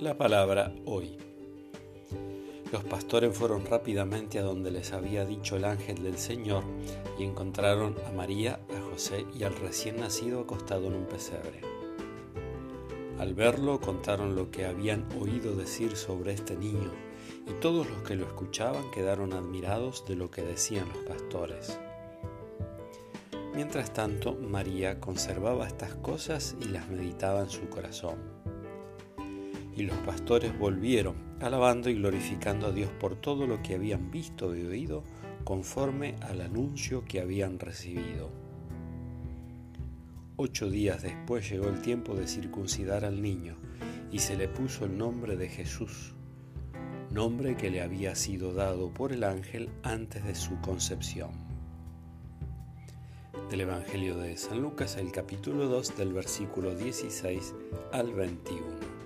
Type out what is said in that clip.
La palabra hoy. Los pastores fueron rápidamente a donde les había dicho el ángel del Señor y encontraron a María, a José y al recién nacido acostado en un pesebre. Al verlo contaron lo que habían oído decir sobre este niño y todos los que lo escuchaban quedaron admirados de lo que decían los pastores. Mientras tanto, María conservaba estas cosas y las meditaba en su corazón. Y los pastores volvieron, alabando y glorificando a Dios por todo lo que habían visto y oído, conforme al anuncio que habían recibido. Ocho días después llegó el tiempo de circuncidar al niño, y se le puso el nombre de Jesús, nombre que le había sido dado por el ángel antes de su concepción. Del Evangelio de San Lucas, el capítulo 2, del versículo 16 al 21.